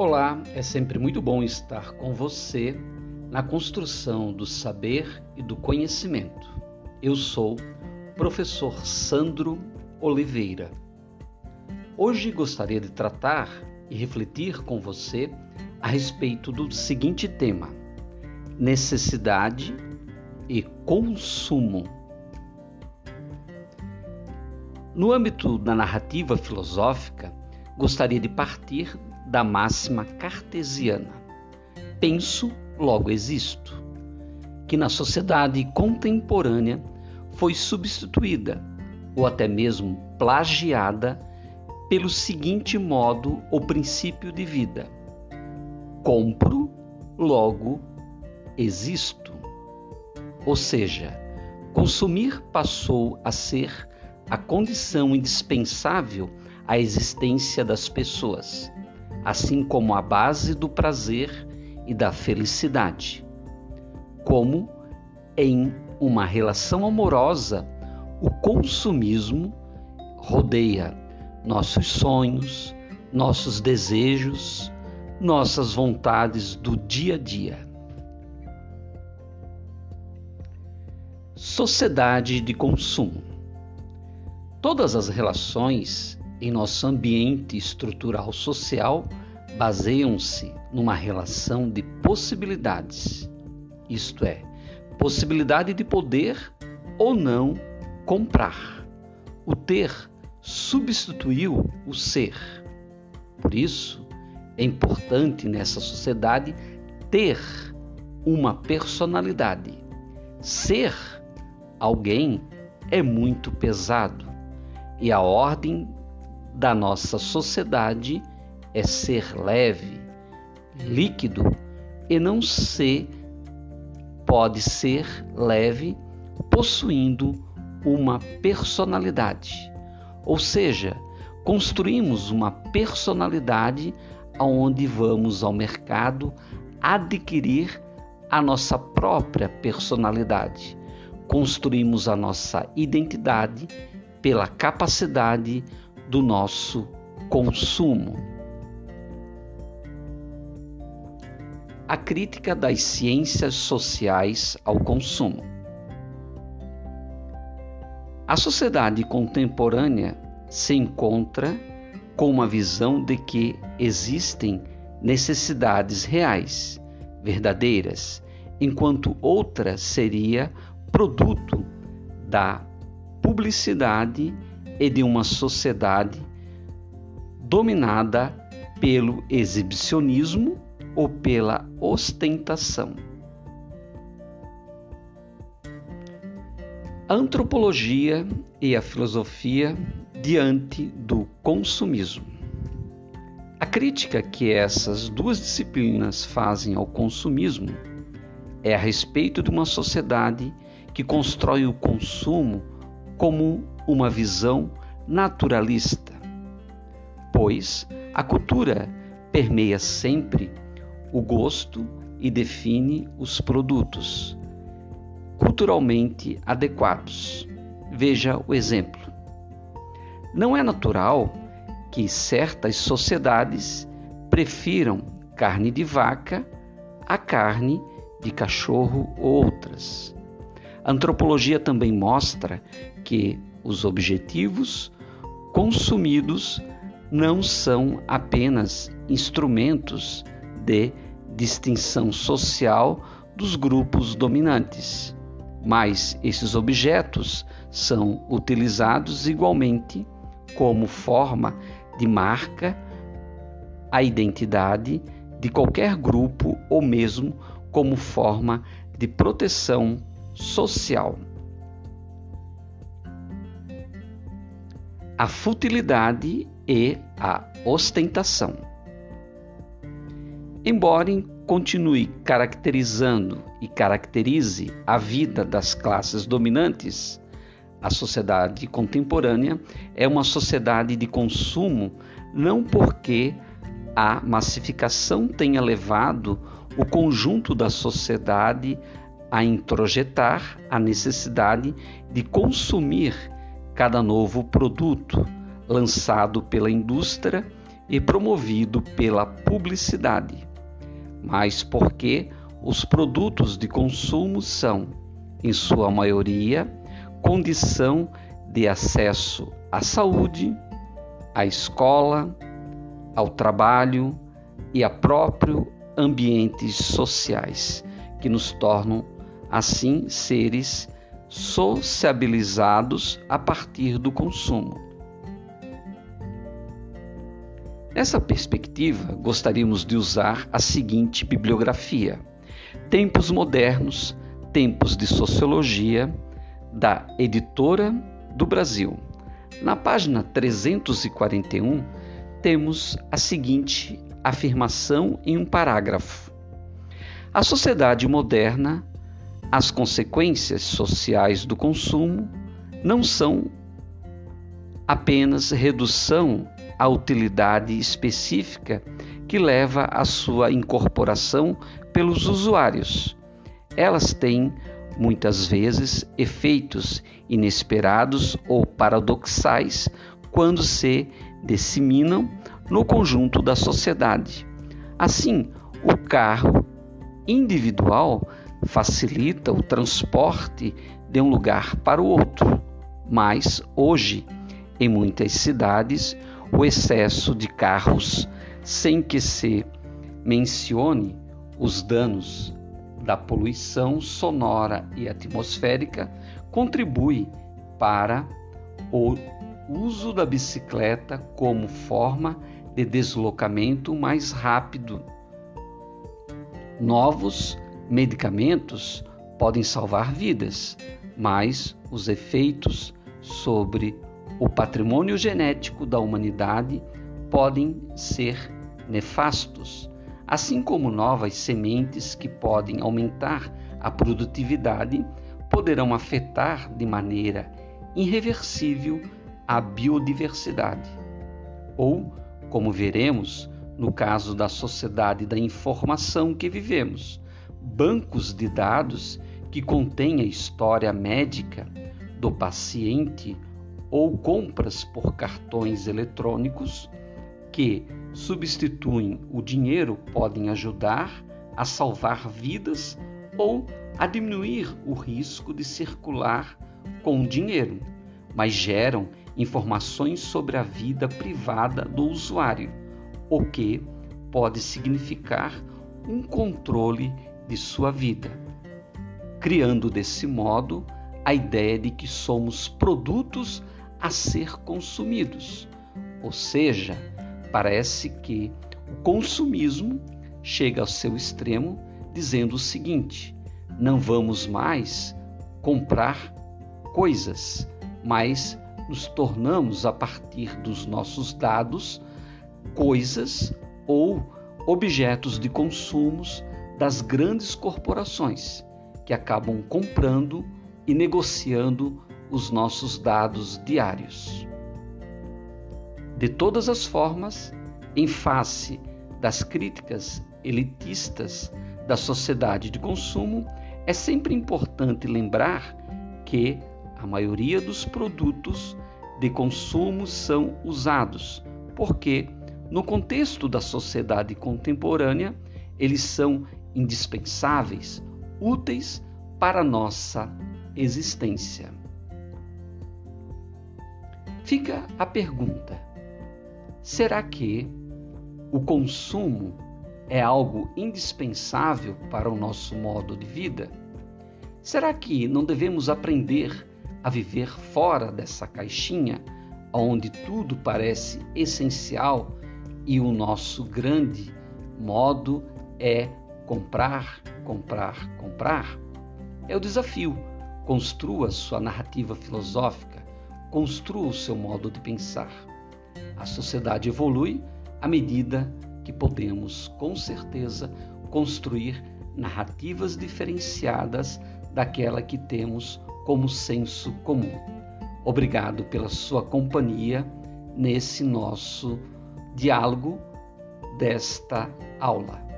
Olá, é sempre muito bom estar com você na construção do saber e do conhecimento. Eu sou professor Sandro Oliveira. Hoje gostaria de tratar e refletir com você a respeito do seguinte tema: necessidade e consumo. No âmbito da narrativa filosófica, gostaria de partir da máxima cartesiana: penso, logo existo, que na sociedade contemporânea foi substituída ou até mesmo plagiada pelo seguinte modo ou princípio de vida: compro, logo existo. Ou seja, consumir passou a ser a condição indispensável à existência das pessoas assim como a base do prazer e da felicidade. Como em uma relação amorosa, o consumismo rodeia nossos sonhos, nossos desejos, nossas vontades do dia a dia. Sociedade de consumo. Todas as relações em nosso ambiente estrutural social baseiam-se numa relação de possibilidades, isto é, possibilidade de poder ou não comprar. O ter substituiu o ser. Por isso, é importante nessa sociedade ter uma personalidade. Ser alguém é muito pesado e a ordem da nossa sociedade é ser leve, líquido e não ser pode ser leve possuindo uma personalidade. Ou seja, construímos uma personalidade aonde vamos ao mercado adquirir a nossa própria personalidade. Construímos a nossa identidade pela capacidade do nosso consumo. A crítica das ciências sociais ao consumo. A sociedade contemporânea se encontra com uma visão de que existem necessidades reais, verdadeiras, enquanto outra seria produto da publicidade e de uma sociedade dominada pelo exibicionismo ou pela ostentação. A antropologia e a filosofia diante do consumismo. A crítica que essas duas disciplinas fazem ao consumismo é a respeito de uma sociedade que constrói o consumo como uma visão naturalista, pois a cultura permeia sempre o gosto e define os produtos culturalmente adequados. Veja o exemplo. Não é natural que certas sociedades prefiram carne de vaca a carne de cachorro ou outras. A antropologia também mostra que os objetivos consumidos não são apenas instrumentos de distinção social dos grupos dominantes, mas esses objetos são utilizados igualmente como forma de marca a identidade de qualquer grupo ou mesmo como forma de proteção social. A futilidade e a ostentação. Embora continue caracterizando e caracterize a vida das classes dominantes, a sociedade contemporânea é uma sociedade de consumo não porque a massificação tenha levado o conjunto da sociedade a introjetar a necessidade de consumir cada novo produto lançado pela indústria e promovido pela publicidade, mas porque os produtos de consumo são, em sua maioria, condição de acesso à saúde, à escola, ao trabalho e a próprio ambientes sociais, que nos tornam assim seres sociabilizados a partir do consumo. Nessa perspectiva, gostaríamos de usar a seguinte bibliografia: Tempos Modernos, Tempos de Sociologia, da Editora do Brasil. Na página 341, temos a seguinte afirmação em um parágrafo: A sociedade moderna, as consequências sociais do consumo não são apenas redução à utilidade específica que leva à sua incorporação pelos usuários. Elas têm muitas vezes efeitos inesperados ou paradoxais quando se disseminam no conjunto da sociedade. Assim, o carro individual facilita o transporte de um lugar para o outro, mas hoje, em muitas cidades, o excesso de carros, sem que se mencione os danos da poluição sonora e atmosférica, contribui para o uso da bicicleta como forma de deslocamento mais rápido. Novos medicamentos podem salvar vidas, mas os efeitos sobre o patrimônio genético da humanidade podem ser nefastos, assim como novas sementes que podem aumentar a produtividade poderão afetar de maneira irreversível a biodiversidade, ou como veremos no caso da sociedade da informação que vivemos, bancos de dados que contêm a história médica do paciente ou compras por cartões eletrônicos que substituem o dinheiro podem ajudar a salvar vidas ou a diminuir o risco de circular com dinheiro, mas geram informações sobre a vida privada do usuário, o que pode significar um controle de sua vida, criando desse modo a ideia de que somos produtos a ser consumidos. Ou seja, parece que o consumismo chega ao seu extremo dizendo o seguinte: não vamos mais comprar coisas, mas nos tornamos, a partir dos nossos dados, coisas ou objetos de consumos das grandes corporações que acabam comprando e negociando os nossos dados diários. De todas as formas, em face das críticas elitistas da sociedade de consumo, é sempre importante lembrar que a maioria dos produtos de consumo são usados, porque, no contexto da sociedade contemporânea, eles são indispensáveis, úteis para nossa existência. Fica a pergunta: será que o consumo é algo indispensável para o nosso modo de vida? Será que não devemos aprender a viver fora dessa caixinha, onde tudo parece essencial e o nosso grande modo é comprar, comprar, comprar? É o desafio. Construa sua narrativa filosófica, construa o seu modo de pensar. A sociedade evolui à medida que podemos, com certeza, construir narrativas diferenciadas daquela que temos como senso comum. Obrigado pela sua companhia nesse nosso diálogo desta aula.